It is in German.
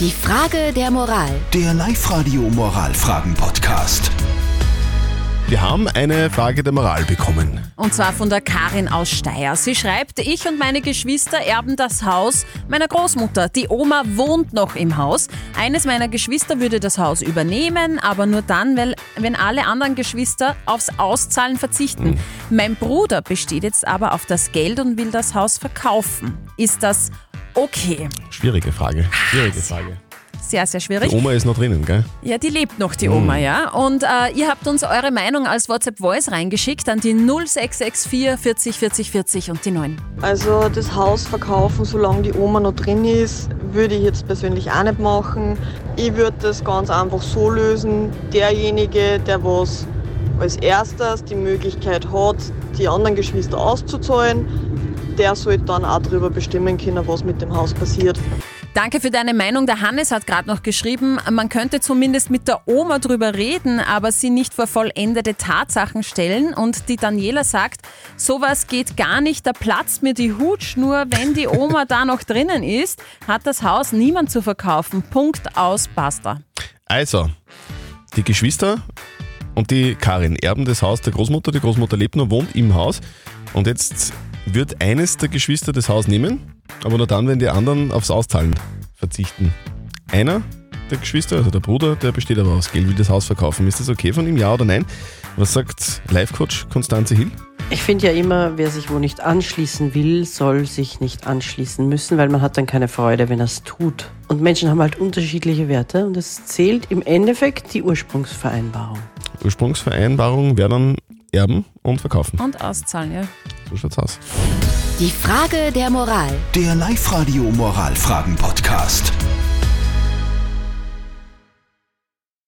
Die Frage der Moral. Der Live-Radio Moralfragen-Podcast. Wir haben eine Frage der Moral bekommen. Und zwar von der Karin aus Steyr. Sie schreibt, ich und meine Geschwister erben das Haus meiner Großmutter. Die Oma wohnt noch im Haus. Eines meiner Geschwister würde das Haus übernehmen, aber nur dann, weil, wenn alle anderen Geschwister aufs Auszahlen verzichten. Mein Bruder besteht jetzt aber auf das Geld und will das Haus verkaufen. Ist das okay? Schwierige Frage. Schwierige Frage. Sehr, sehr schwierig. Die Oma ist noch drinnen, gell? Ja, die lebt noch, die Oma, ja. Und äh, ihr habt uns eure Meinung als WhatsApp-Voice reingeschickt an die 0664 40 40 40 und die 9. Also das Haus verkaufen, solange die Oma noch drin ist, würde ich jetzt persönlich auch nicht machen. Ich würde das ganz einfach so lösen. Derjenige, der was als erstes die Möglichkeit hat, die anderen Geschwister auszuzahlen, der sollte dann auch darüber bestimmen können, was mit dem Haus passiert. Danke für deine Meinung. Der Hannes hat gerade noch geschrieben, man könnte zumindest mit der Oma drüber reden, aber sie nicht vor vollendete Tatsachen stellen. Und die Daniela sagt, sowas geht gar nicht, da platzt mir die Hutschnur, wenn die Oma da noch drinnen ist, hat das Haus niemand zu verkaufen. Punkt aus, basta. Also, die Geschwister und die Karin erben das Haus der Großmutter. Die Großmutter lebt noch, wohnt im Haus. Und jetzt wird eines der Geschwister das Haus nehmen, aber nur dann, wenn die anderen aufs Auszahlen verzichten. Einer der Geschwister, also der Bruder, der besteht aber aus Geld, will das Haus verkaufen. Ist das okay von ihm, ja oder nein? Was sagt Life-Coach Konstanze Hill? Ich finde ja immer, wer sich wo nicht anschließen will, soll sich nicht anschließen müssen, weil man hat dann keine Freude, wenn er es tut. Und Menschen haben halt unterschiedliche Werte und es zählt im Endeffekt die Ursprungsvereinbarung. Ursprungsvereinbarung wäre dann erben und verkaufen. Und auszahlen, ja. Schaut's aus. Die Frage der Moral. Der Live-Radio Moralfragen-Podcast.